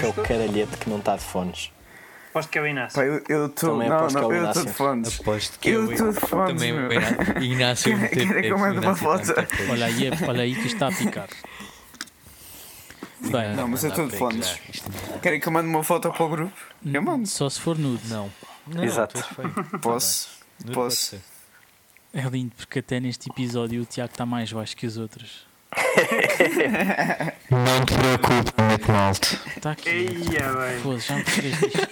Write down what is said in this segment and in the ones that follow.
que é o caralhete que não está de fones? Aposto que é o Inácio. Pá, eu eu estou. Também Não, aposto que é não, o eu estou Inácio. de fones. Aposto que Eu é o- estou de fones. Também meu. Inácio Quer- quer que eu mande uma Inácio foto? Olha aí, olha aí que isto está a picar. Bem, Não, mas eu estou de fones. Querem que eu mande uma foto para o grupo? Eu mando. só se for nude. Não. Não, Exato. Posso. Posso. ser. É lindo porque até neste episódio o Tiago está mais baixo que os outros. Não te preocupes, alto. Está aqui. Eia, bem. Pô, já me fizeste isto.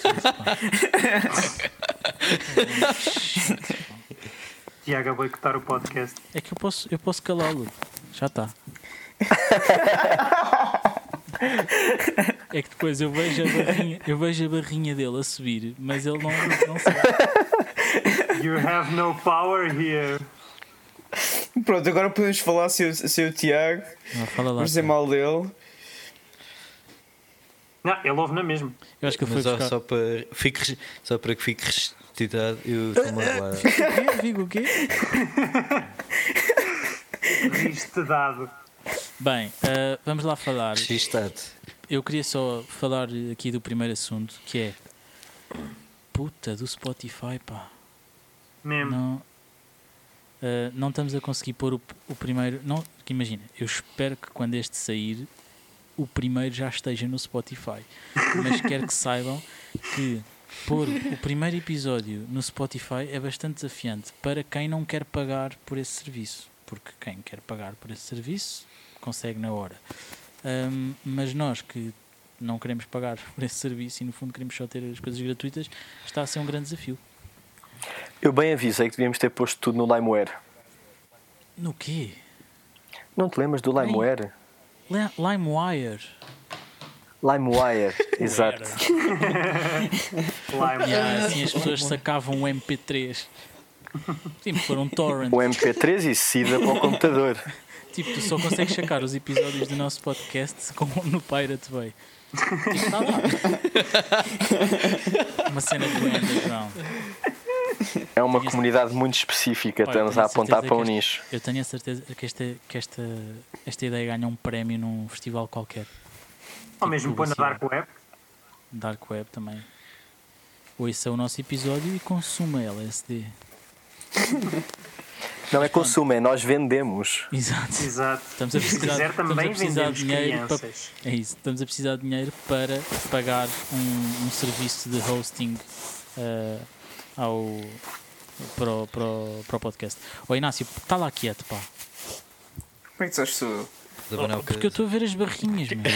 Tiago a boicotar o podcast. É que eu posso, eu posso calá-lo. Já está. É que depois eu vejo a barrinha, eu vejo a barrinha dele a subir, mas ele não, não sabe. You have no power here. Pronto, agora podemos falar sem o, sem o Tiago. Não, fala lá. Dizer mal dele. Não, ele ouve na mesma. Eu acho que ele foi buscar. só, para, fique, só para que fique restituído, eu estou-me a falar. O quê? Digo o quê? Riste dado. Bem, ah, vamos lá falar. Registado. Eu queria só falar aqui do primeiro assunto, que é puta do Spotify, pá. Mesmo. Não, Ah, não estamos a conseguir pôr o, o primeiro. Não, que imagina, eu espero que quando este sair, o primeiro já esteja no Spotify. Mas quero que saibam que pôr o primeiro episódio no Spotify é bastante desafiante para quem não quer pagar por esse serviço. Porque quem quer pagar por esse serviço consegue na hora. Ahm, mas nós que não queremos pagar por esse serviço e no fundo queremos só ter as coisas gratuitas, está a ser um grande desafio. Eu bem avisei que devíamos ter posto tudo no LimeWare. No quê? Não te lembras do LimeWare? Li- LimeWire. LimeWire, exato. Lime. Yeah, assim as pessoas sacavam um MP3. Tipo, foram um torrent. O MP3 e SIDA para o computador. Tipo, tu só consegues sacar os episódios do nosso podcast com, no Pirate Bay. Tipo, está lá. Uma cena do underground. É uma comunidade muito específica, Olha, estamos a apontar para um que nicho. Eu tenho a certeza que esta, que esta, esta ideia ganha um prémio num festival qualquer. Ou mesmo põe na. Dark Web. Dark Web também. Ouça o nosso episódio e consuma LSD. Não é consumo, é nós vendemos. Exato. Exato. Estamos a Se precisar, quiser estamos a também precisar de dinheiro para, é isso, estamos a precisar de dinheiro para pagar um, um serviço de hosting eh, ao, para, o, para, o, para o podcast. Ó Inácio, está lá quieto, pá. Como é que sabes tu? Porque eu estou a ver as barrinhas, meu.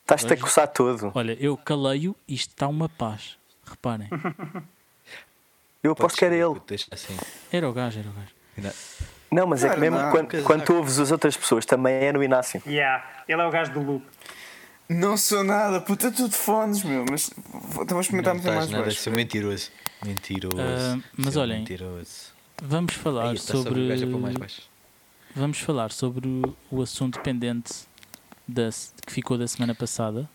Estás-te a coçar todo. Olha, eu caleio e isto está uma paz. Reparem. Eu aposto que era ele. Assim. Era o gajo, era o gajo. Não. Não, mas é que Não, mesmo não. quando, quando tu ouves as outras pessoas, também é no Inácio. Yeah, ele é o gajo do loop. Não sou nada, puta, tu de fones, meu. Mas vou- então vou experimentar meter mais nada a baixo. ser mentiroso. Mentiroso. Ah, mas olhem, Mentiroso. Vamos falar Aí, sobre baixo. Vamos falar sobre o- assunto pendente da, que ficou da semana passada.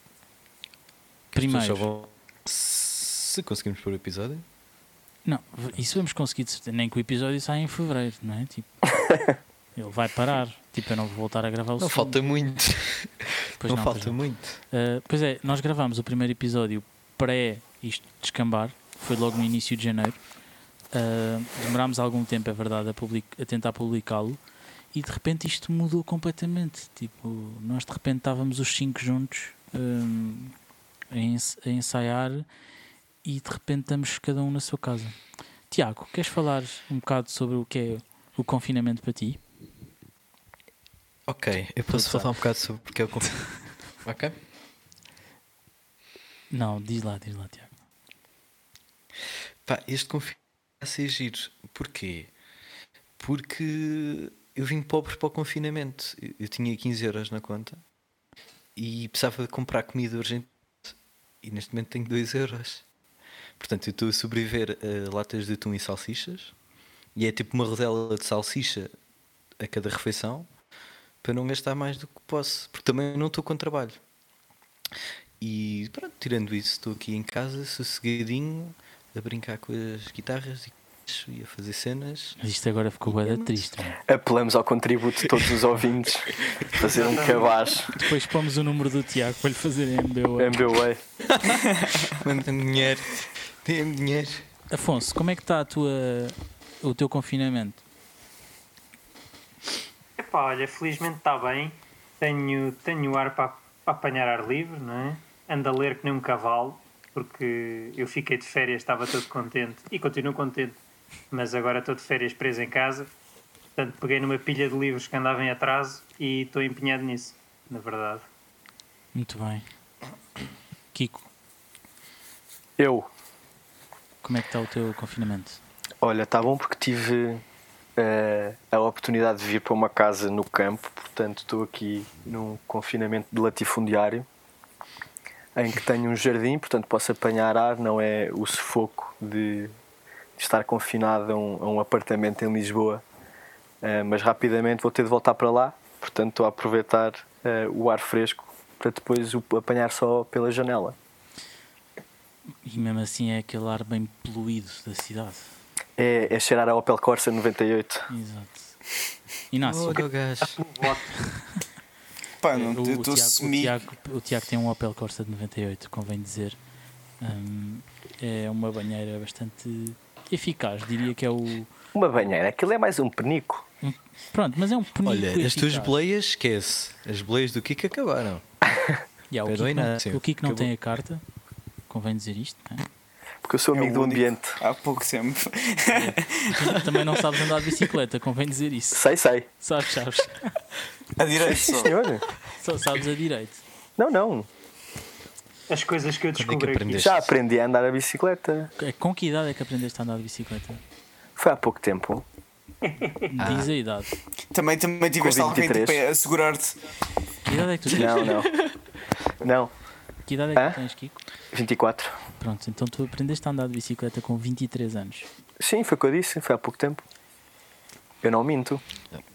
Primeiro, vão- Se conseguimos pôr o episódio. não, isso vamos conseguir. Nem que o episódio saia em fevereiro, não é? Tipo, ele vai parar. Tipo, eu não vou voltar a gravar o Não segundo. falta muito. Pois não, não, falta muito. Uh, pois é, nós gravámos o primeiro episódio pré isto descambar, foi logo no início de janeiro. Uh, demorámos algum tempo, é verdade, a, public- a tentar publicá-lo e de repente isto mudou completamente. Tipo, nós de repente estávamos os cinco juntos um, a, ens- a ensaiar e de repente estamos cada um na sua casa. Tiago, queres falar um bocado sobre o que é o confinamento para ti? Ok, eu posso falar um bocado sobre porque é o conf... Ok? Não, diz lá, diz lá, Tiago. Pá, este confinamento vai ser giro. Porquê? Porque eu vim pobre para o confinamento. Eu tinha 15 euros na conta e precisava de comprar comida urgente e neste momento tenho 2 euros. Portanto, eu estou a sobreviver a latas de atum e salsichas e é tipo uma rodela de salsicha a cada refeição para não gastar mais do que posso, porque também não estou com trabalho. E pronto, tirando isso, estou aqui em casa, sossegadinho, a brincar com as guitarras e e a fazer cenas. Mas isto agora ficou da triste. mano. Apelamos ao contributo de todos os ouvintes. Fazer um cabaz. Depois pomos o número do Tiago para lhe fazer MBO. MBWay. Manda-me dinheiro. Dê-me dinheiro. Afonso, como é que está a tua, o teu confinamento? Epá, olha, felizmente está bem. Tenho, tenho ar para, para apanhar ar livre, não é? Ando a ler que nem um cavalo, porque eu fiquei de férias, estava todo contente e continuo contente, mas agora estou de férias preso em casa. Portanto, peguei numa pilha de livros que andava em atraso e estou empenhado nisso, na verdade. Muito bem. Kiko, Eu. como é que está o teu confinamento? Olha, está bom porque tive eh, a oportunidade de vir para uma casa no campo, portanto estou aqui num confinamento de latifundiário em que tenho um jardim, portanto posso apanhar ar, não é o sufoco de, de estar confinado a um, a um apartamento em Lisboa, Eh, mas rapidamente vou ter de voltar para lá, portanto estou a aproveitar eh, o ar fresco para depois o apanhar só pela janela. E mesmo assim é aquele ar bem poluído da cidade. É, é cheirar a Opel Corsa 98. Exato. Inácio, Olha o gajo. Voto. Pá, não, o, eu estou Tiago, o, semi. Tiago, o Tiago tem um Opel Corsa de 98, convém dizer. Hum, é uma banheira bastante eficaz, diria que é o. Uma banheira, aquilo é mais um penico. Pronto, mas é um penico Olha, as tuas eficaz. boleias, esquece. As boleias do Kiko acabaram. Yeah, o, Kiko não, o Kiko não Acabou. tem a carta, convém dizer isto. não é? Porque eu sou É amigo do ambiente. Há pouco tempo. Tu Também não sabes andar de bicicleta, convém dizer isso. Sei, sei. Sabes, sabes. A direita só. Senhor? Só sabes a direito. Não, não. As coisas que eu Quando é que descobri? Já aprendi a andar a bicicleta. É, Com que idade é que aprendeste a andar de bicicleta? Foi há pouco tempo. Diz a idade. Também, também tiveste alguém 23. tipo, a segurar-te. Que idade é que tu tens? Não, não. Não. Que idade é que Hã? tu tens, Kiko? 24. Pronto, então tu aprendeste a andar de bicicleta com 23 anos. Sim, foi o que eu disse. Foi há pouco tempo. Eu não minto.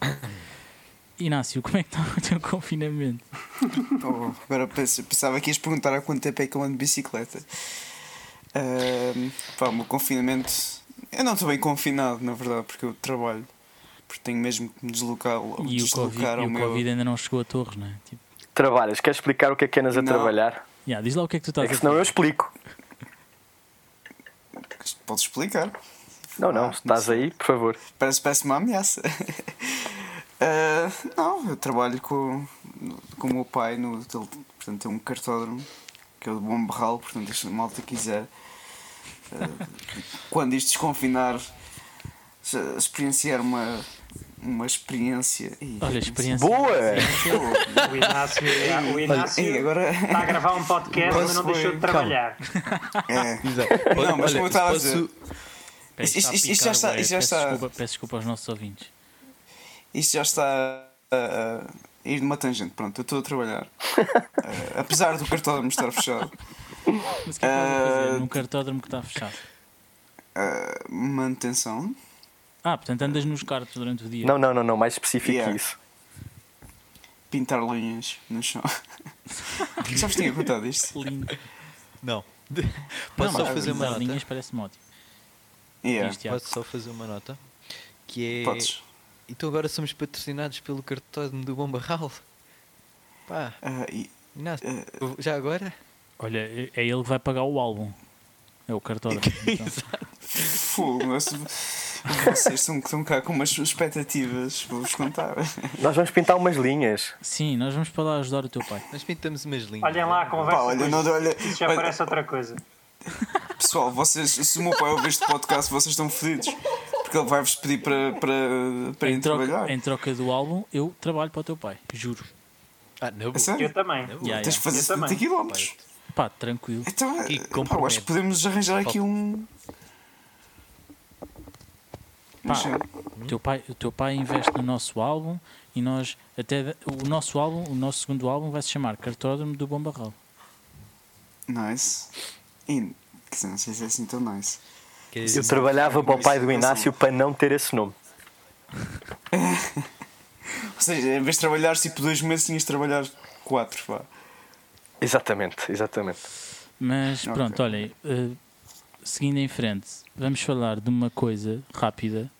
Inácio, como é que está o teu confinamento? Oh, agora pens- pensava que ias perguntar há quanto tempo é que eu ando de bicicleta. Ahm, pá, o meu confinamento. Eu não estou bem confinado, na verdade, porque eu trabalho. Porque tenho mesmo que me deslocar, E o Covid, deslocar e ao o meu. Covid ainda não chegou a Torres, não é? Tipo, Trabalhas. Queres explicar o que é que andas a Não. trabalhar? yeah, diz lá o que é que tu estás É que a senão eu explico. Podes explicar? Não, não. Ah, estás aí, por favor. Parece, parece uma ameaça. Ah, não, eu trabalho com, com o meu pai, no, ele, portanto, tem um cartódromo, que é o de Bom Barral, portanto, se a malta quiser, ah, quando isto desconfinar, experienciar uma, uma experiência. Ih, Olha, experiência. Boa! O Inácio, o Inácio Ei, agora. está a gravar um podcast, mas não deixou de calma. trabalhar. É, Exato. Não, mas como eu estava a dizer- Peço, Isto- isto- isto já está- isto já peço está- Desculpa, peço desculpa aos nossos ouvintes. isto já está a, a ir numa tangente. Pronto, eu estou a trabalhar. Ah, apesar do cartódromo estar fechado, Mas o que é que a fazer num cartódromo que está fechado? ah, manutenção. Ah, portanto andas nos cartos durante o dia. Não, não, não, não. Mais específico Yeah. que isso. pintar linhas no chão. Sabes que tinha contado isto? Lindo. Não. Posso só mas fazer uma nota? linhas parece-me ótimo. Yeah. Posso só fazer uma nota? Que é. podes. Então agora somos patrocinados pelo cartódromo do Bom Barral. Pá, Ah, e- Inácio, Ah. já agora? Olha, é é ele que vai pagar o álbum. É o cartódromo. então. fogo, mas vocês estão, estão cá com umas expectativas, vou-vos contar. Nós vamos pintar umas linhas. Sim, nós vamos para lá ajudar o teu pai. Nós pintamos umas linhas. Olhem lá a conversa. Pá, olha, não, olha, Isso já olha, parece outra coisa. pessoal, vocês, se o meu pai ouvir este podcast, vocês estão fodidos. Porque ele vai-vos pedir para, para, para ir Em troca, trabalhar. em troca do álbum, eu trabalho para o teu pai. Juro. Ah, não. Sério? Eu também. Eu Yeah, Tens de fazer Eu 70 também. km. Pá, tranquilo. Então, pá, eu acho que podemos arranjar aqui um. Pá, o teu, pai, o teu pai investe no nosso álbum e nós, até o nosso álbum, o nosso segundo álbum vai se chamar Cartódromo do Bom Barral. Nice. E, dizer, não sei se é assim tão nice. Que Eu trabalhava para o pai do Inácio para não ter esse nome. Ou seja, em vez de trabalhar tipo dois meses, tinhas de trabalhar quatro, vá. Exatamente, exatamente. Mas Ok. pronto, olhem, eh, seguindo em frente, vamos falar de uma coisa rápida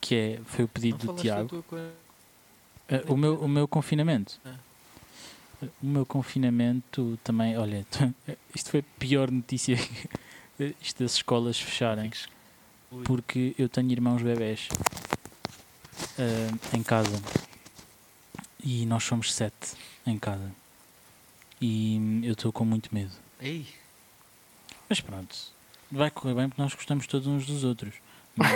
que é, foi o pedido do Tiago. Ah, o, meu, o meu confinamento. Ah. O meu confinamento também, olha, isto foi a pior notícia, isto das escolas fecharem, porque eu tenho irmãos bebés ah, em casa e nós somos sete em casa e eu estou com muito medo. Ei, Mas pronto, vai correr bem porque nós gostamos todos uns dos outros. Mas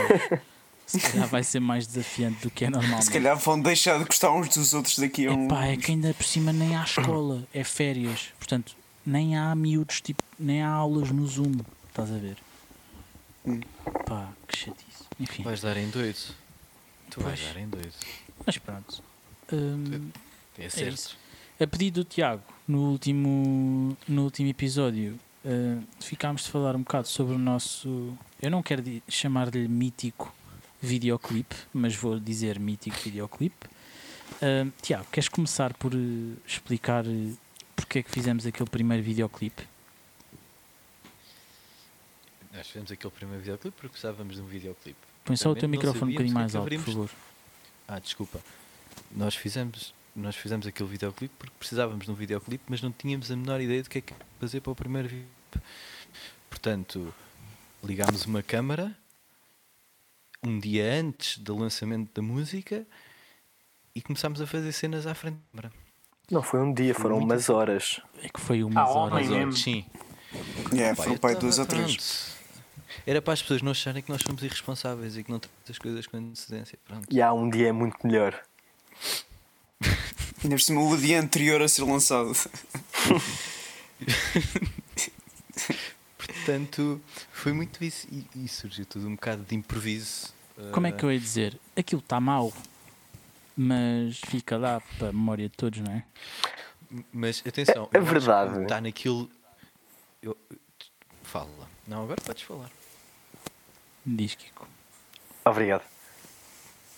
se calhar vai ser mais desafiante do que é normal. Se calhar vão deixar de gostar uns dos outros daqui a um. Epá, é que ainda por cima nem há escola, é férias. Portanto, nem há miúdos, tipo, nem há aulas no Zoom. Estás a ver? Hum. Pá, que chatice. Enfim, vais dar em doido. Tu vais Pois. dar em doido. mas pronto. Hum, É certo. isso. a pedido do Tiago, no último, no último episódio, uh, ficámos de falar um bocado sobre o nosso. Eu não quero chamar-lhe mítico videoclipe, mas vou dizer mítico videoclipe. Uh, Tiago, queres começar por uh, explicar uh, porque é que fizemos aquele primeiro videoclipe? Nós fizemos aquele primeiro videoclipe porque precisávamos de um videoclipe. Põe só o teu microfone um bocadinho mais alto, por favor. Ah, desculpa. Nós fizemos, nós fizemos aquele videoclipe porque precisávamos de um videoclipe, mas não tínhamos a menor ideia do que é que fazer para o primeiro videoclipe. Portanto, ligámos uma câmara um dia antes do lançamento da música e começámos a fazer cenas à frente da câmara. Não foi um dia, foram Muito umas horas. É que foi umas Ah, horas. mesmo. sim. É, foram eu para duas ou três. Era para as pessoas não acharem que nós somos irresponsáveis e que não temos as coisas com antecedência. Pronto. E há um dia é muito melhor. Ainda por cima o dia anterior a ser lançado. Portanto, foi muito isso. E, e surgiu tudo um bocado de improviso. Como é Ah, que eu ia dizer? Aquilo está mau, mas fica lá para a memória de todos, não é? Mas atenção, É- é verdade. Está naquilo. Eu... Fala. Não, agora podes falar. Diz Kiko. Obrigado.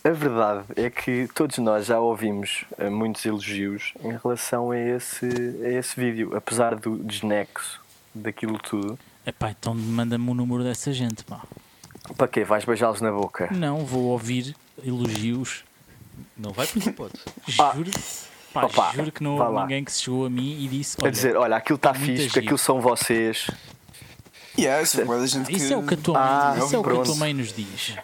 A verdade é que todos nós já ouvimos eh, muitos elogios em relação a esse, a esse vídeo, apesar do desnexo daquilo tudo. Epá, então manda-me o número dessa gente, pá. Para quê? Vais beijá-los na boca? Não, vou ouvir elogios. Não vai porque pode. Ah. Juro, pá, Opa, juro que não houve lá. ninguém que se chegou a mim e disse: A Olha, dizer, olha, aquilo está fixe, porque aquilo são vocês. Yeah, isso é gente que. isso é o que a tua Ah, mãe, isso é o que a tua mãe nos diz.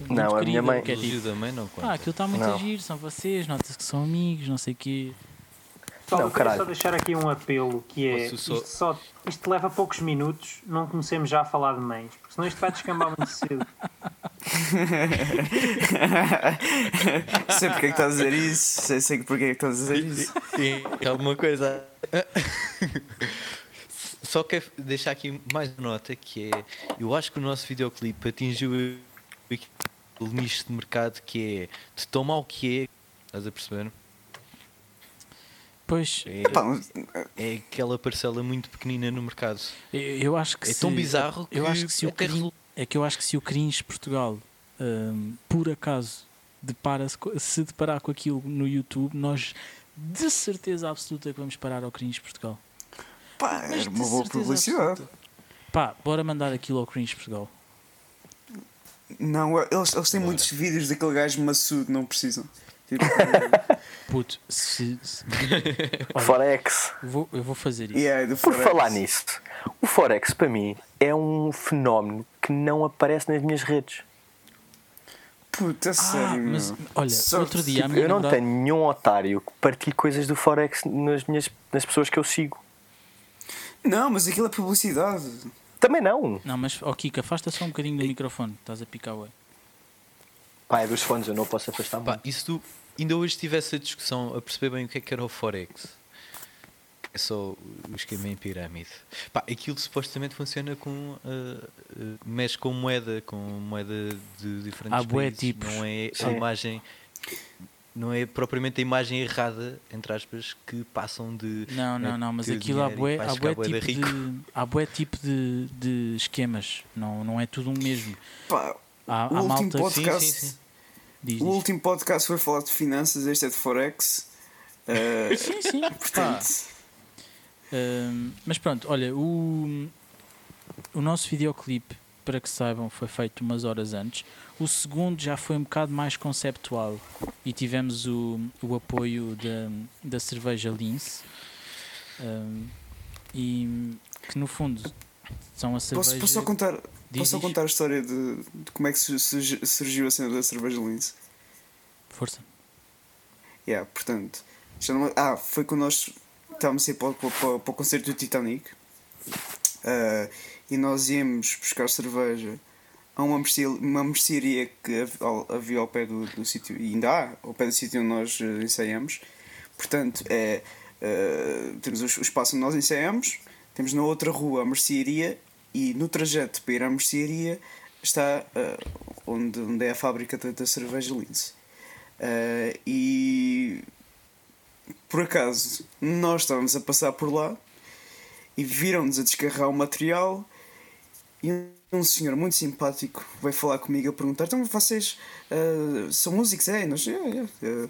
Muito Não, a minha mãe- que é tipo, mãe não conta. ah, aquilo está muito Não. giro, são vocês, nota-se que são amigos, não sei o quê. Pessoal, Não, eu queria só deixar aqui um apelo que é isto, só, isto leva poucos minutos, não comecemos já a falar de mães, porque senão isto vai descambar muito cedo. sei porque é que estás a dizer isso. Sei, sei porque é que estás a dizer isso. E alguma coisa. Só quero deixar aqui mais uma nota que é. Eu acho que o nosso videoclipe atingiu o nicho de mercado que é de tão mau que é. Estás a perceber? Pois, É, Epá, mas- é aquela parcela muito pequenina no mercado. eu, eu acho que É se, tão bizarro eu que acho que se o cringe, é que eu acho que se o cringe Portugal hum, por acaso depara-se co- se deparar com aquilo no YouTube, nós de certeza absoluta que vamos parar ao cringe Portugal. pá, Mas era uma boa publicidade. absoluta. Pá, bora mandar aquilo ao cringe Portugal. Não, eles, eles têm muitos vídeos daquele gajo maçudo, não precisam. Tipo, Puto, se, se- Olha, Forex. vou, eu vou fazer isso. yeah, Por Forex. falar nisso, o Forex para mim é um fenómeno que não aparece nas minhas redes. Puta, Ah, sério. mas olha, Só- outro dia Tipo, eu não namorada- tenho nenhum otário que partilhe coisas do Forex nas, minhas, nas pessoas que eu sigo. Não, mas aquilo é publicidade. Também não. Não, mas, ó Kika, afasta só um bocadinho do microfone, estás a picar o Pá, é dos fones, eu não posso afastar Pá, muito. e se tu ainda hoje tivesse a discussão a perceber bem o que é que era o Forex? É só o esquema em pirâmide. Pá, aquilo supostamente funciona com. ah, ah, mexe com moeda, com moeda de diferentes Há bué países. tipos. Não é a Sim. imagem. Não é propriamente a imagem errada, entre aspas, que passam de. Não, não, eh, não, mas aquilo há bué, há bué tipo de, há bué tipo de, de esquemas, não, não é tudo um mesmo. Pá, Há, o há último malta podcast. Sim, sim, sim. diz, O diz. último podcast foi falar de finanças, este é de Forex. Eh, Sim, sim, portanto, Hum, mas pronto, olha, o, o nosso videoclipe, para que saibam, foi feito umas horas antes. O segundo já foi um bocado mais conceptual e tivemos o, o apoio da, da cerveja Lince. Um, e que no fundo são a cerveja. Posso, posso só contar, Diz, posso só contar a história de, de como é que su- surgi- surgiu a cena da cerveja Lince? Força. Yeah, portanto, já não- ah, foi quando nós estávamos a ir para, para, para, para o concerto do Titanic ah, e nós íamos buscar cerveja a uma, mercearia, uma mercearia que havia ao pé do, do sítio, e ainda há, ao pé do sítio onde nós eh, ensaiamos. Portanto, é, ah, temos o, o espaço onde nós ensaiamos, temos na outra rua a mercearia e no trajeto para ir à mercearia está ah, onde, onde é a fábrica da, cerveja Lince. E por acaso nós estávamos a passar por lá e viram-nos a descarregar o material e um senhor muito simpático veio falar comigo a perguntar então vocês uh, são músicos? É, nós, é, é, é.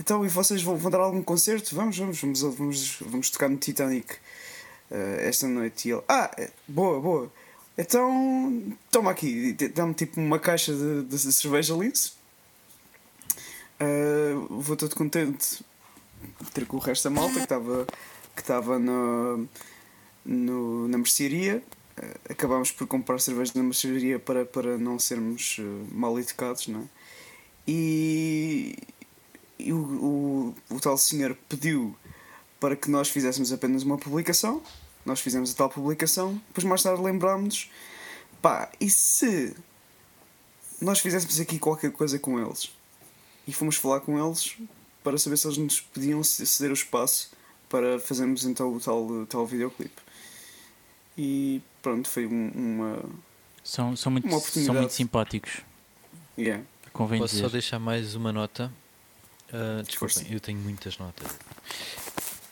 então e vocês vão, vão dar algum concerto? Vamos, vamos, vamos, vamos, vamos tocar no Titanic uh, esta noite e ele, ah, boa, boa então toma aqui, dá-me tipo uma caixa de, de cerveja Lince Uh, vou todo contente de ter com o resto da malta que estava que no, no, na mercearia. Uh, acabámos por comprar cerveja na mercearia para, para não sermos uh, mal educados, não é? E, e o, o, o tal senhor pediu para que nós fizéssemos apenas uma publicação. Nós fizemos a tal publicação, depois mais tarde lembrámos-nos, pá, e se nós fizéssemos aqui qualquer coisa com eles? e fomos falar com eles para saber se eles nos podiam ceder o espaço para fazermos então o tal, tal videoclipe. E pronto, foi um- uma. São, são, muito, Uma são muito simpáticos. Yeah. Convém Posso dizer. só deixar mais uma nota? Força. desculpem, eu tenho muitas notas.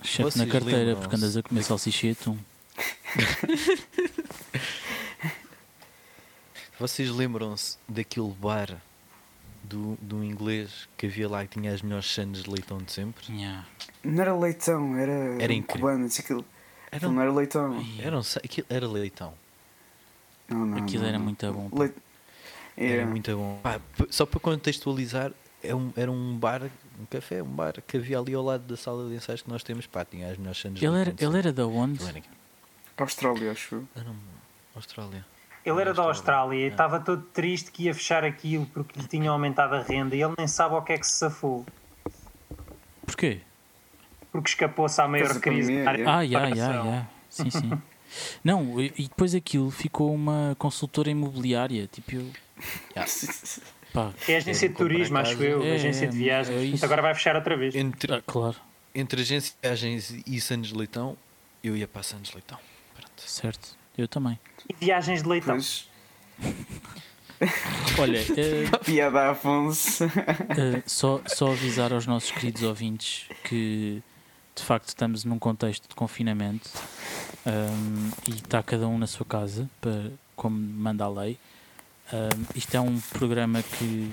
Chefe na carteira, porque andas a comer salsicha atum. Vocês lembram-se daquele bar do, do inglês que havia lá que tinha as melhores sandes de leitão de sempre? Yeah. Não era leitão, era, Era um incrível. cubano. disse Aquilo, Era, não era leitão. Ai, era, um sa- aquilo era leitão. Não, não, Aquilo não, era não. muito bom. Leit... Era Era. muito bom. Pá, p- só para contextualizar, é um- era um bar, um café, um bar que havia ali ao lado da sala de ensaios que nós temos. Pá, tinha as melhores de Ele era, ele era da onde? Ele Austrália, acho eu. era, era um- Austrália. Ele era da Austrália e É. estava todo triste que ia fechar aquilo porque lhe tinham aumentado a renda e ele nem sabe ao que é que se safou. Porquê? Porque escapou-se à maior crise pandemia, da área é. Ah, já, reparação. já. Sim, sim. Não, e depois aquilo ficou uma consultora imobiliária. Tipo, eu, pá, É a agência de turismo, acho casa. eu, É, agência de é viagens. isso. Agora vai fechar outra vez. Entre, ah, claro, entre agência de viagens e Santos de Leitão, eu ia para Santos de Leitão. Pronto. certo. Eu também. E viagens de leitão. Pois, Olha, eh, piada Afonso. eh, só, só avisar aos nossos queridos ouvintes que de facto estamos num contexto de confinamento ahm, e está cada um na sua casa, para, como manda a lei. Ahm, isto é um programa que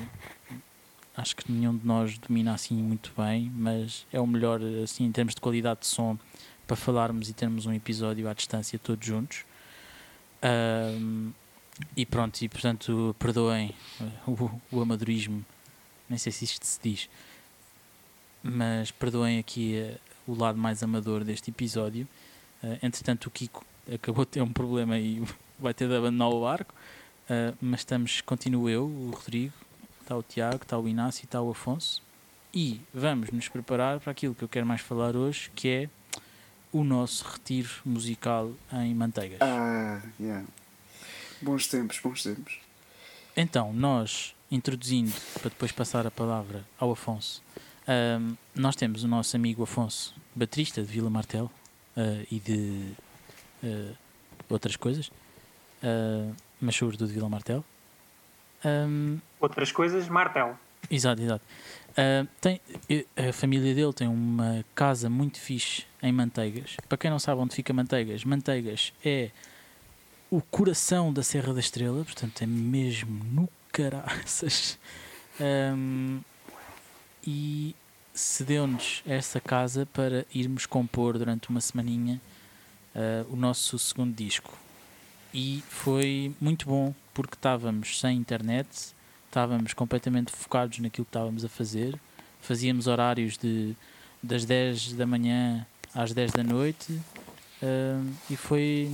acho que nenhum de nós domina assim muito bem, mas é o melhor assim em termos de qualidade de som para falarmos e termos um episódio à distância todos juntos. Ahm, e pronto, e portanto perdoem eh, o, o amadorismo, nem sei se isto se diz, mas perdoem aqui eh, o lado mais amador deste episódio. Eh, entretanto, o Kiko acabou de ter um problema e vai ter de abandonar o barco, eh, mas estamos, continuo eu, o Rodrigo, está o Tiago, está o Inácio e está o Afonso. E vamos nos preparar para aquilo que eu quero mais falar hoje, que é o nosso retiro musical em Manteigas. Ah, yeah. Bons tempos, bons tempos. Então, nós, introduzindo, para depois passar a palavra ao Afonso, ahm, nós temos o nosso amigo Afonso, baterista de Vila Martel ah, e de ah, outras coisas, ah, mas sobretudo de Vila Martel. Ahm, Outras coisas, martelo. Exato, exato. Ah, tem, a família dele tem uma casa muito fixe em Manteigas. Para quem não sabe onde fica Manteigas, Manteigas é o coração da Serra da Estrela, portanto é mesmo no caraças. Ahm, e cedeu-nos essa casa para irmos compor durante uma semaninha ah, o nosso segundo disco. e foi muito bom porque estávamos sem internet, estávamos completamente focados naquilo que estávamos a fazer, fazíamos horários de das 10 da manhã às 10 da noite uh, e foi,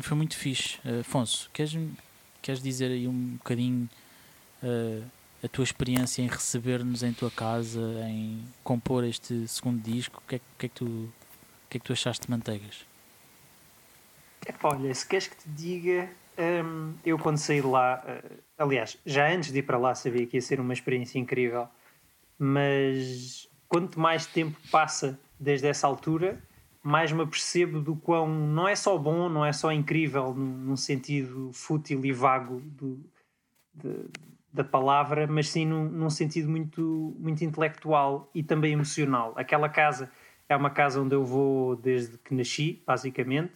foi muito fixe. Uh, Afonso, queres, queres dizer aí um bocadinho uh, a tua experiência em receber-nos em tua casa, em compor este segundo disco? O que é, que, é que, tu, o que é que tu achaste de Manteigas? Olha, se queres que te diga, um, eu quando saí de lá, uh, aliás, já antes de ir para lá sabia que ia ser uma experiência incrível, mas quanto mais tempo passa desde essa altura, mais me apercebo do quão não é só bom, não é só incrível num, sentido fútil e vago do, de, da palavra, mas sim num, num, sentido muito, muito intelectual e também emocional. Aquela casa é uma casa onde eu vou desde que nasci, basicamente,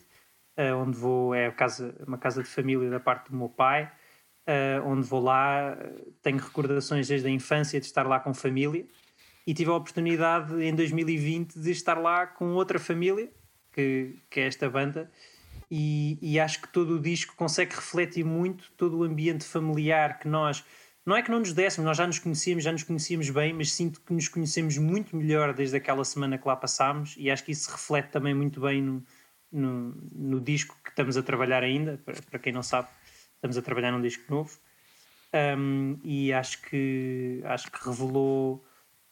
uh, onde vou é casa, uma casa de família da parte do meu pai, uh, onde vou lá, tenho recordações desde a infância de estar lá com família e tive a oportunidade em 2020 de estar lá com outra família, que, que é esta banda, e, e, acho que todo o disco consegue refletir muito todo o ambiente familiar que nós. Não é que não nos dessemos, nós já nos conhecíamos, já nos conhecíamos bem, mas sinto que nos conhecemos muito melhor desde aquela semana que lá passámos, e acho que isso se reflete também muito bem no, no, no disco que estamos a trabalhar ainda. Para, para, quem não sabe, estamos a trabalhar num disco novo. Um, e acho que, acho que revelou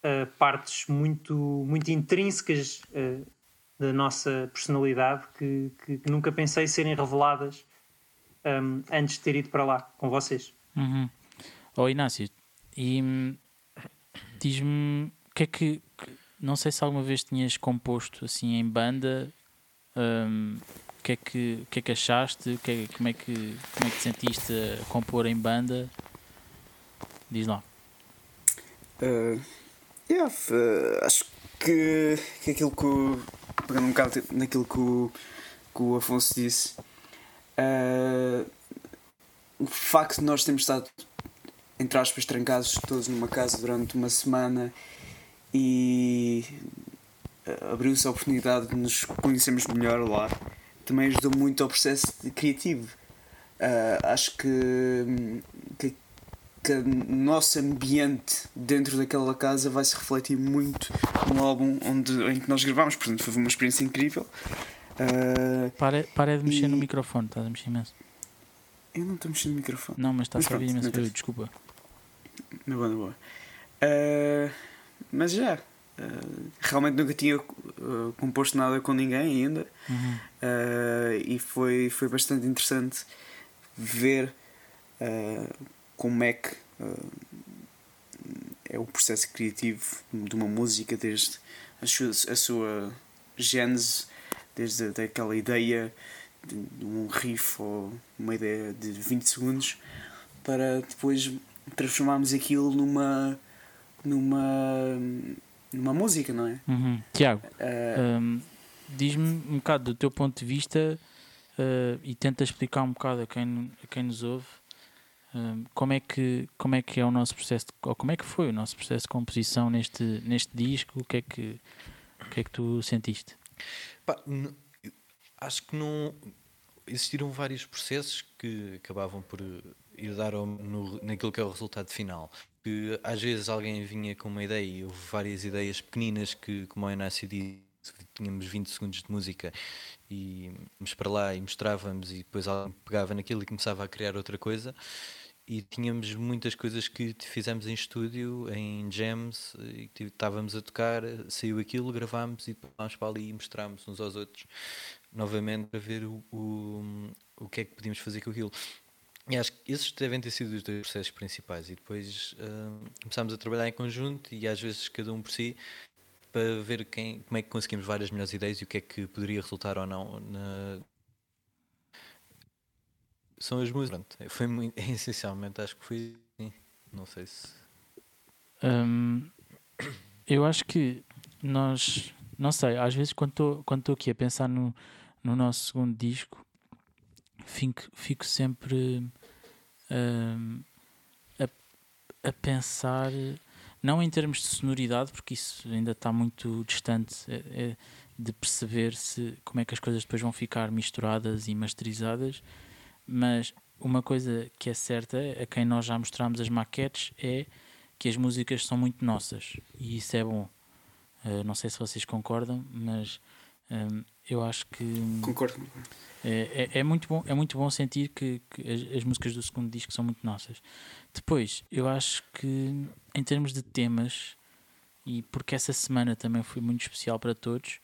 uh, partes muito, muito intrínsecas uh, da nossa personalidade que, que, que, nunca pensei serem reveladas um, antes de ter ido para lá com vocês. Uhum. Oh Inácio, e hum, diz-me o que é que. Não sei se alguma vez tinhas composto assim em banda. Um, o que é que, que, é que achaste? Que é, como, é que, como é que te sentiste a compor em banda? Diz lá. Uh, Yeah, uh, acho que, que aquilo que o. Pegando um bocado naquilo que o, que o Afonso disse, uh, o facto de nós termos estado, entre aspas, trancados todos numa casa durante uma semana e uh, abriu-se a oportunidade de nos conhecermos melhor lá, também ajudou muito ao processo criativo. Uh, acho que, que que o nosso ambiente dentro daquela casa vai se refletir muito no álbum onde, em que nós gravámos. Portanto, foi uma experiência incrível. Uh, para, para de mexer e... no microfone, estás a mexer imenso. Eu não estou mexendo no microfone. Não, mas está a sair imenso barulho, desculpa. Na boa, na boa. Uh, mas já. Uh, realmente nunca tinha uh, composto nada com ninguém ainda. Uhum. e foi, foi bastante interessante ver como é que é o processo criativo de uma música, desde a sua, a sua gênese, desde aquela ideia de um riff ou uma ideia de 20 segundos, para depois transformarmos aquilo numa numa numa música, não é? Uhum. Tiago, uh, um, diz-me um bocado do teu ponto de vista uh, e tenta explicar um bocado a quem, a quem nos ouve como é que como é que é o nosso processo de, ou como é que foi o nosso processo de composição neste neste disco o que é que o que é que tu sentiste Pá, acho que não existiram vários processos que acabavam por ir dar no, naquilo que é o resultado final que às vezes alguém vinha com uma ideia e houve várias ideias pequeninas que como o Inácio disse tínhamos 20 segundos de música e íamos para lá e mostrávamos e depois alguém pegava naquilo e começava a criar outra coisa e tínhamos muitas coisas que fizemos em estúdio, em jams, e estávamos a tocar, saiu aquilo, gravámos e vamos para ali e mostrámos uns aos outros novamente para ver o, o, o que é que podíamos fazer com aquilo. E acho que esses devem ter sido os dois processos principais. E depois uh, começámos a trabalhar em conjunto e às vezes cada um por si para ver quem, como é que conseguimos várias melhores ideias e o que é que poderia resultar ou não na, são as músicas. Pronto, foi muito, essencialmente, acho que foi. Não sei se. Hum, eu acho que nós, não sei, às vezes quando estou quando aqui a pensar no, no nosso segundo disco, fico, fico sempre hum, a, a pensar, não em termos de sonoridade, porque isso ainda está muito distante é, é de perceber se, como é que as coisas depois vão ficar misturadas e masterizadas mas uma coisa que é certa, a quem nós já mostramos as maquetes, é que as músicas são muito nossas e isso é bom. Uh, não sei se vocês concordam, mas um, eu acho que. Concordo. É, é, é, muito bom, é muito bom sentir que, que as, as, músicas do segundo disco são muito nossas. Depois, eu acho que em termos de temas, e porque essa semana também foi muito especial para todos,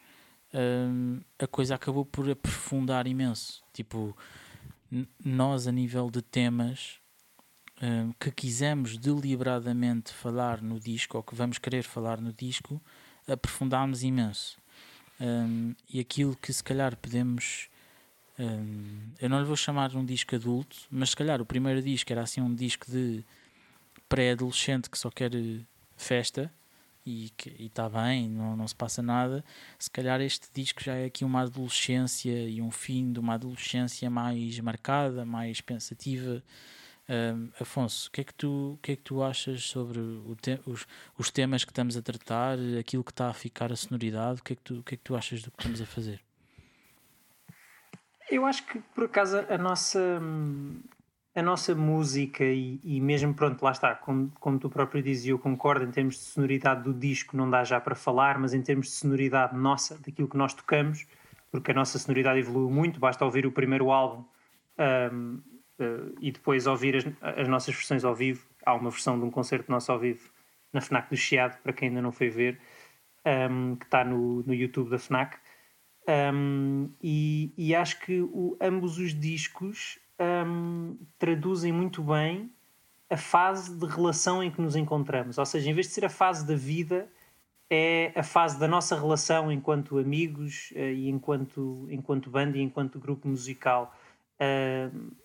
um, a coisa acabou por aprofundar imenso. Tipo, nós, a nível de temas um, que quisemos deliberadamente falar no disco, ou que vamos querer falar no disco, aprofundámos imenso. Um, e aquilo que se calhar podemos. eu não lhe vou chamar um disco adulto, mas se calhar o primeiro disco era assim um disco de pré-adolescente que só quer festa e está bem, não, não se passa nada. Se calhar este disco já é aqui uma adolescência e um fim de uma adolescência mais marcada, mais pensativa. Um, Afonso, o que, é que tu, o que é que tu achas sobre te, os, os temas que estamos a tratar, aquilo que está a ficar a sonoridade? O que, é que tu, o que é que tu achas do que estamos a fazer? Eu acho que por acaso a nossa a nossa música e, e, mesmo pronto, lá está, como, como tu próprio dizes, eu concordo, em termos de sonoridade do disco não dá já para falar, mas em termos de sonoridade nossa, daquilo que nós tocamos, porque a nossa sonoridade evoluiu muito, basta ouvir o primeiro álbum um, uh, eh, e depois ouvir as, as, nossas versões ao vivo. Há uma versão de um concerto nosso ao vivo na FNAC do Chiado, para quem ainda não foi ver, um, que está no, no YouTube da FNAC. Um, e, e, acho que o, ambos os discos um, traduzem muito bem a fase de relação em que nos encontramos. Ou seja, em vez de ser a fase da vida, é a fase da nossa relação enquanto amigos uh, e enquanto, enquanto banda e enquanto grupo musical.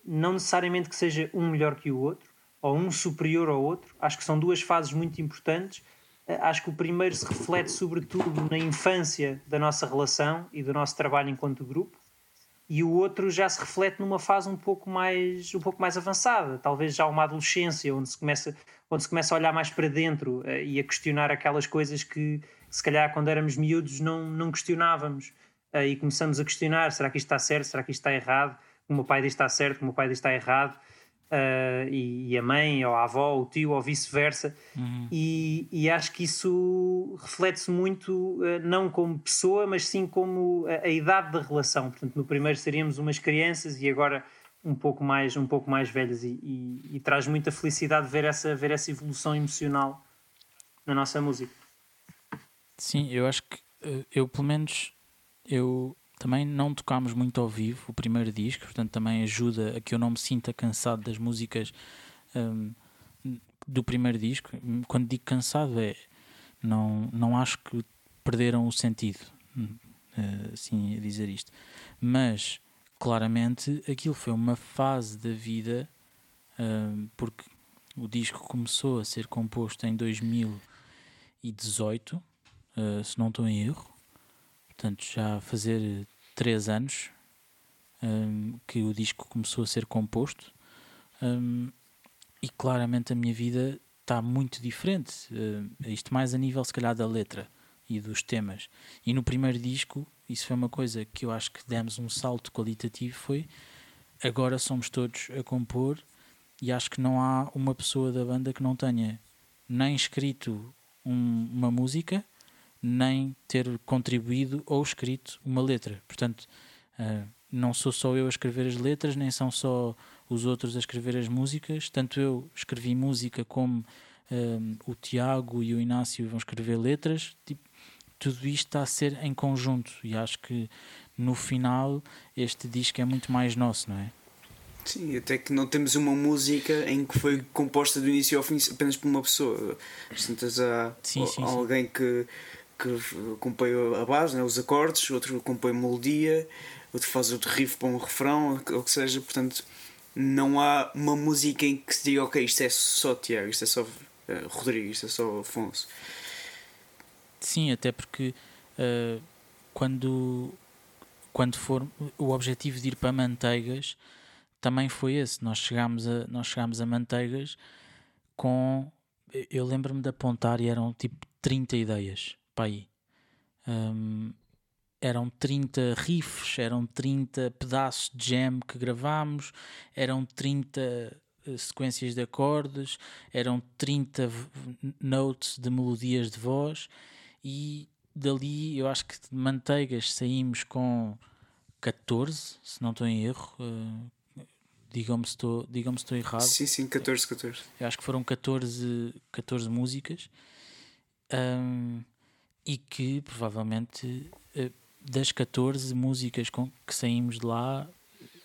Não necessariamente que seja um melhor que o outro ou um superior ao outro. Acho que são duas fases muito importantes. Uh, acho que o primeiro se reflete sobretudo na infância da nossa relação e do nosso trabalho enquanto grupo e o outro já se reflete numa fase um pouco mais um pouco mais avançada, talvez já uma adolescência onde se começa onde se começa a olhar mais para dentro uh, e a questionar aquelas coisas que se calhar quando éramos miúdos não não questionávamos uh, e começamos a questionar será que isto está certo, será que isto está errado, o meu pai diz que está certo, o meu pai diz que está errado uh, e, e, a mãe, ou a avó, ou o tio, ou vice-versa. Uhum. E, e, acho que isso reflete-se muito, uh, não como pessoa, mas sim como a, a, idade da relação. Portanto, no primeiro seríamos umas crianças e agora um pouco mais, um pouco mais velhas. E, e, e traz muita felicidade ver essa, ver essa evolução emocional na nossa música. Sim, eu acho que eh, eu, pelo menos, eu também não tocámos muito ao vivo o primeiro disco, portanto também ajuda a que eu não me sinta cansado das músicas um, do primeiro disco. Quando digo cansado é não, não acho que perderam o sentido, hum, assim a dizer isto. Mas claramente aquilo foi uma fase da vida, um, porque o disco começou a ser composto em 2018, uh, se não estou em erro portanto já fazer três anos um, que o disco começou a ser composto um, e claramente a minha vida está muito diferente uh, isto mais a nível se calhar da letra e dos temas. E no primeiro disco isso foi uma coisa que eu acho que demos um salto qualitativo foi agora somos todos a compor e acho que não há uma pessoa da banda que não tenha nem escrito um, uma música nem ter contribuído ou escrito uma letra. Portanto, uh, não sou só eu a escrever as letras, nem são só os outros a escrever as músicas. Tanto eu escrevi música como uh, o Tiago e o Inácio vão escrever letras. Tipo, tudo isto está a ser em conjunto e acho que no final este disco é muito mais nosso, não é? Sim, até que não temos uma música em que foi composta do início ao fim apenas por uma pessoa. Portanto, há sim, sim, alguém sim. que que compõe a base, né, os acordes, outro compõe melodia, outro faz outro riff para um refrão, ou que seja, portanto não há uma música em que se diga ok, isto é só Tiago, isto é só uh, Rodrigo, isto é só Afonso. Sim, até porque uh, quando, quando for o objetivo de ir para Manteigas também foi esse. Nós chegámos a, nós chegámos a Manteigas com. Eu lembro-me de apontar e eram tipo 30 ideias para aí. Um, eram 30 riffs, eram 30 pedaços de jam que gravámos, eram 30 eh, sequências de acordes, eram 30 v- notes de melodias de voz e dali eu acho que de manteigas saímos com 14, se não estou em erro. eh, Digam-me se estou, digam-me se estou errado. Sim, sim, 14, 14. Eu acho que foram 14, 14 músicas Ahm, e que provavelmente eh, das 14 músicas com, que saímos de lá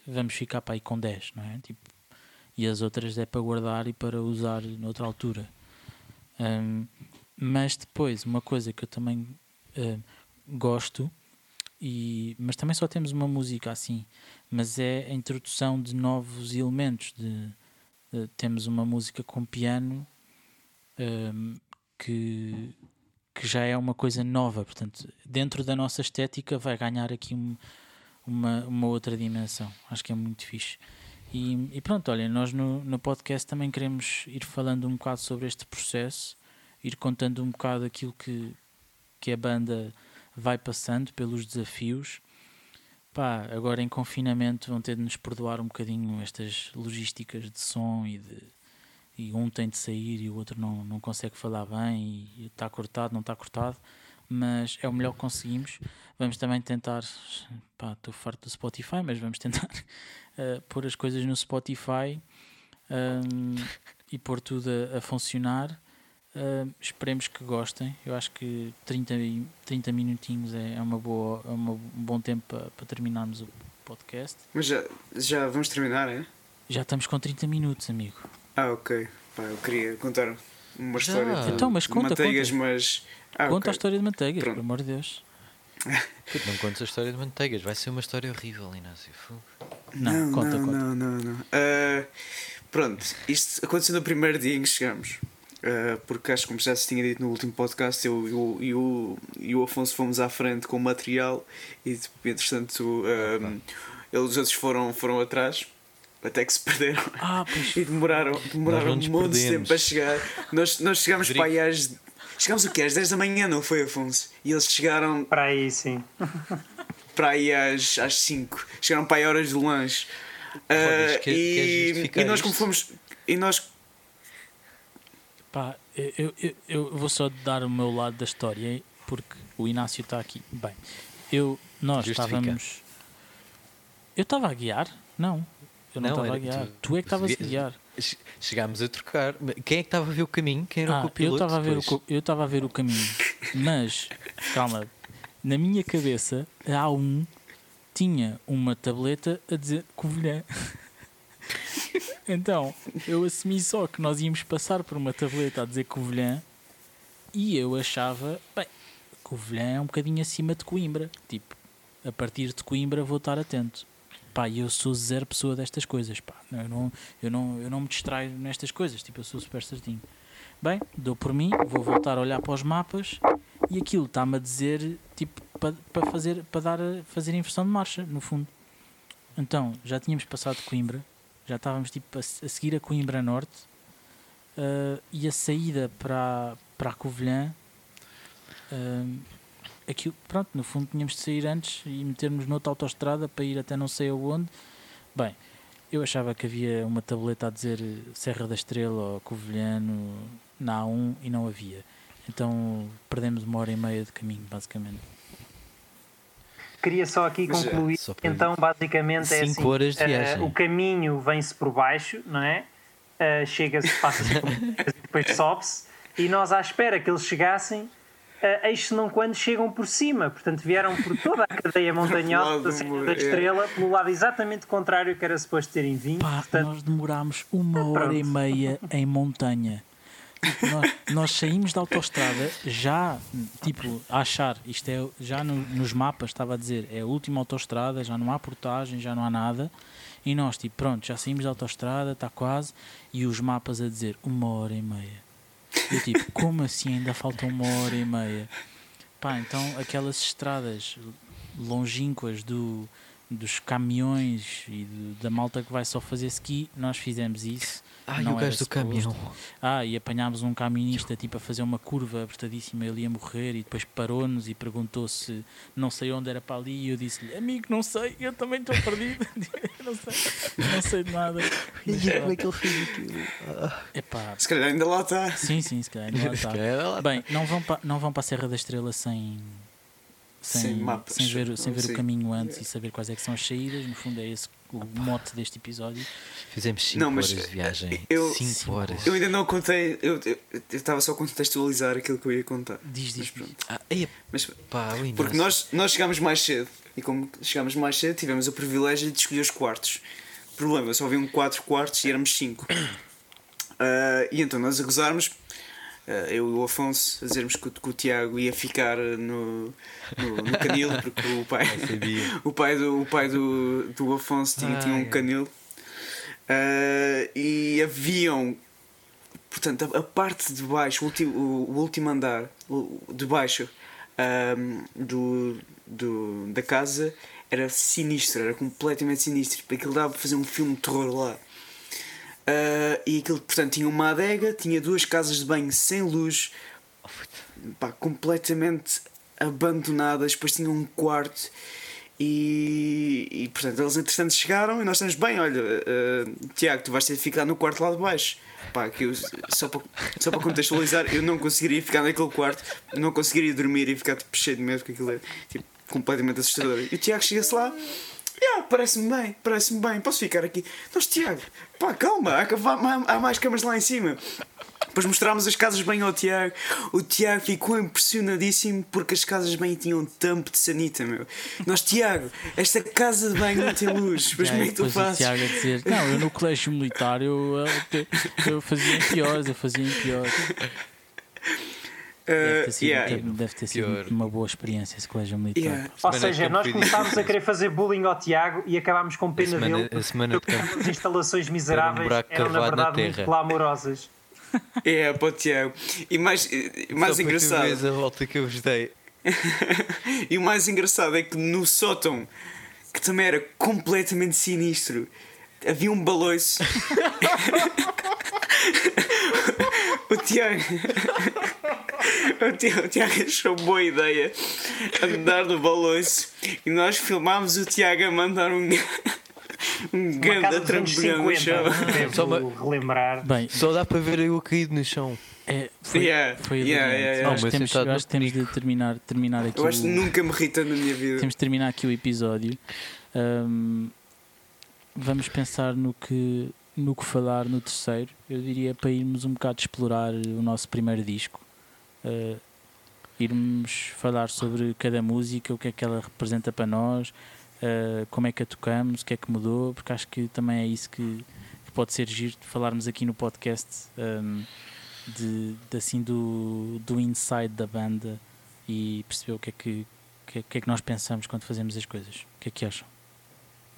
vamos ficar para aí com 10, não é? Tipo, e as outras é para guardar e para usar noutra altura. Ahm, mas depois, uma coisa que eu também eh, gosto, e, mas também só temos uma música assim, mas é a introdução de novos elementos. De, de- temos uma música com piano ahm, que, que já é uma coisa nova, portanto, dentro da nossa estética vai ganhar aqui um- uma, uma outra dimensão. Acho que é muito fixe. E, e pronto, olha, nós no, no podcast também queremos ir falando um bocado sobre este processo, ir contando um bocado aquilo que, que a banda vai passando pelos desafios. Pá, agora em confinamento vão ter de nos perdoar um bocadinho estas logísticas de som e de e um tem de sair e o outro não, não consegue falar bem e está cortado, não está cortado, mas é o melhor que conseguimos. Vamos também tentar, pá, estou farto do Spotify, mas vamos tentar eh, pôr as coisas no Spotify ahm, e pôr tudo a, a funcionar. Ahm, esperemos que gostem. Eu acho que 30, e- 30 minutinhos é, é uma boa, é uma- um bom tempo para, para terminarmos o podcast. Mas já, já vamos terminar, é? Já estamos com 30 minutos, amigo. Ah, ok. Pá, eu queria contar uma Já. história de, Então, mas conta, manteigas, conta. mas. Ah, Conta ok. a história de manteigas, Pronto. pelo amor de Deus. Puto, não contes a história de manteigas, vai ser uma história horrível, Inácio. Fu. Não, conta, não, conta. Não, não, não. Ah, pronto, isto aconteceu no primeiro dia em que chegamos. Ah, porque acho que, como já se tinha dito no último podcast, eu e o, e Afonso fomos à frente com o material e, entretanto, ah, eles os outros foram, foram atrás. Até que se perderam Ah, pois. e demoraram, demoraram um monte de tempo para chegar. Nós, nós chegámos Rodrigo. para aí às. Chegámos o quê? Às 10 da manhã, não foi, Afonso? E eles chegaram Para aí, sim. para aí às, às 5. Chegaram para aí horas do lanche. Quer- queres e, e nós, como fomos. E nós. Pá, eu, eu, eu vou só dar o meu lado da história, porque o Inácio está aqui. Bem, eu, nós Justifica. estávamos. Eu estava a guiar? Não. Eu não estava a guiar. tu- Tu, é que estavas a guiar. Che- Chegámos a trocar. Quem é que estava a ver o caminho? Quem era o Ah, eu copiloto? estava a ver o depois? eu estava a ver o caminho, mas calma, na minha cabeça a A1 tinha uma tableta a dizer Covilhã. Então, eu assumi só que nós íamos passar por uma tableta a dizer Covilhã e eu achava, bem, Covilhã é um bocadinho acima de Coimbra. Tipo, a partir de Coimbra vou estar atento. Pá, eu sou zero pessoa destas coisas, pá. Eu não, eu não, eu não me distraio nestas coisas, tipo, eu sou super certinho. Bem, dou por mim, vou voltar a olhar para os mapas e aquilo está-me a dizer, tipo, para pa fazer, para dar, fazer inversão de marcha, no fundo. Então, já tínhamos passado Coimbra, já estávamos tipo a, a seguir a Coimbra Norte ah, e a saída para, para a Covilhã, ah, aquilo, pronto, no fundo tínhamos de sair antes e metermos noutra autoestrada para ir até não sei aonde. Bem, eu achava que havia uma tableta a dizer Serra da Estrela ou Covilhano na A1 e não havia. Então perdemos uma hora e meia de caminho, basicamente. Queria só aqui Mas, eh, concluir. só Então, basicamente, é assim: horas de eh, viagem. o caminho vem-se por baixo, não é? Eh, Chega-se, passa-se depois sobe-se. E nós, à espera que eles chegassem, uh, eis se não quando chegam por cima. Portanto, vieram por toda a cadeia montanhosa da Serra da é. Estrela, pelo lado exatamente contrário que era suposto terem vindo. Pá, Portanto, nós demorámos uma hora e meia em montanha. Nós, nós saímos da autoestrada já, tipo, a achar, isto é, já no- nos mapas estava a dizer, é a última autoestrada, já não há portagem, já não há nada. E nós, tipo, pronto, já saímos da autoestrada, está quase, e os mapas a dizer uma hora e meia. Tipo, como assim ainda falta uma hora e meia? Pá, então aquelas estradas longínquas do, dos caminhões e do- da malta que vai só fazer ski, nós fizemos isso Ah, e o gajo do caminhão. Ah, e apanhámos um caminista tipo a fazer uma curva apertadíssima, ele ia morrer e depois parou-nos e perguntou se não sei onde era para ali e eu disse-lhe, amigo, não sei, eu também estou perdido, não sei, não sei de nada. Mas, Como é que ele fez aquilo? epá, Se calhar ainda lá está. sim, sim, se calhar. ainda lá está. Bem, não vão para não vão para a Serra da Estrela sem sem, Sem mapas. sem ver, sem ver Sim. o caminho antes e saber quais é que são as saídas. No fundo é esse o mote deste episódio. Fizemos 5 Não, mas horas de viagem. eu- 5 horas. Eu ainda não contei, eu estava só a contextualizar aquilo que eu ia contar. Diz, Mas diz, pronto. Ah, Mas, pá, porque nós, nós chegámos mais cedo e como chegámos mais cedo tivemos o privilégio de escolher os quartos. Problema, só haviam 4 quartos e éramos 5. e então nós a gozarmos, ah, eu e o Afonso a dizermos que, o- que o Tiago ia ficar no, no, no canil porque o pai, o pai, do, o pai do, do Afonso tinha, tinha um canil. Ah, e haviam portanto a, a parte de baixo o, ulti- o, o último andar o- de baixo ahm, do, do, da casa era sinistro era completamente sinistro. Porque aquilo dava para fazer um filme de terror lá Ah, e aquilo portanto tinha uma adega tinha duas casas de banho sem luz pá, completamente abandonadas depois tinha um quarto e, e, portanto eles entretanto chegaram e nós estamos bem, olha, eh, Tiago, tu vais ter de ficar no quarto lá de baixo. Pá, que eu, só, para, só para contextualizar, eu não conseguiria ficar naquele quarto, não conseguiria dormir e ficar tipo, cheio de medo, porque aquilo é tipo, completamente assustador. E o Tiago chega-se lá, yeah, parece-me bem, parece-me bem, posso ficar aqui. Nós, Tiago, pá, calma, há, há- mais camas lá em cima. Depois mostrámos as casas bem ao Tiago. O Tiago ficou impressionadíssimo porque as casas bem tinham tampo de sanita, meu. Nós, Tiago, esta casa de banho não tem luz. Mas como é que tu depois o fazes? Tiago a dizer, não, eu no colégio militar eu, eu, eu fazia em piores, eu fazia em piores. Deve Uh, ter sido, yeah. deve- deve ter sido uma boa experiência esse colégio militar. Yeah. Ou seja, nós começámos a querer fazer bullying ao Tiago e acabámos com A pena semana, dele. a semana de campo. As instalações miseráveis buraco eram na cavado na verdade muito clamorosas. É, para o Tiago. E mais, e mais Só engraçado. a volta que eu vos dei. E o mais engraçado é que no sótão, que também era completamente sinistro, havia um baloiço. o Tiago. O Tiago, o Tiago achou boa ideia andar no baloiço e nós filmámos o Tiago a mandar um, um anos trambolhão no 50, chão. devo Só uma- relembrar. Bem, Só dá para ver eu caído no chão. é, foi, Yeah, foi yeah, yeah, yeah. Eu Acho temos, acho que temos de terminar, terminar aqui Eu acho que nunca me ri tanto na minha vida. temos de terminar aqui o episódio. Ahm, vamos pensar no que, no que falar no terceiro. Eu diria para irmos um bocado explorar o nosso primeiro disco. Ah, irmos falar sobre cada música, o que é que ela representa para nós, ah, como é que a tocamos, o que é que mudou, porque acho que também é isso que, que pode ser giro de falarmos aqui no podcast ahm, de, de, assim do, do inside da banda e perceber o que é que, que, é, que é que nós pensamos quando fazemos as coisas. O que é que acham?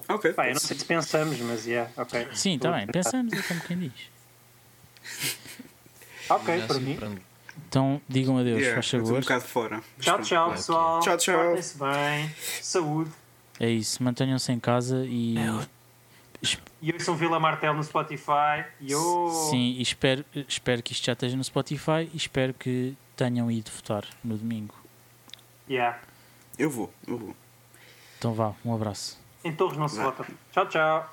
Ok. Pá, eu não sei se pensamos, mas yeah, ok. Sim, está bem, pensamos, é como quem diz. Ok, Inácio, para mim. pronto. Então digam adeus, Yeah, faz favor. um bocado fora. Tchau, tchau, pessoal. Tchau, tchau. Portem-se bem. Saúde. É isso, mantenham-se em casa e. E eu sou Vila Martel no Spotify. Yo. Sim, e espero, espero que isto já esteja no Spotify e espero que tenham ido votar no domingo. Yeah. Eu vou, eu vou. Então vá, um abraço. Em Torres não se vota. Tchau, tchau.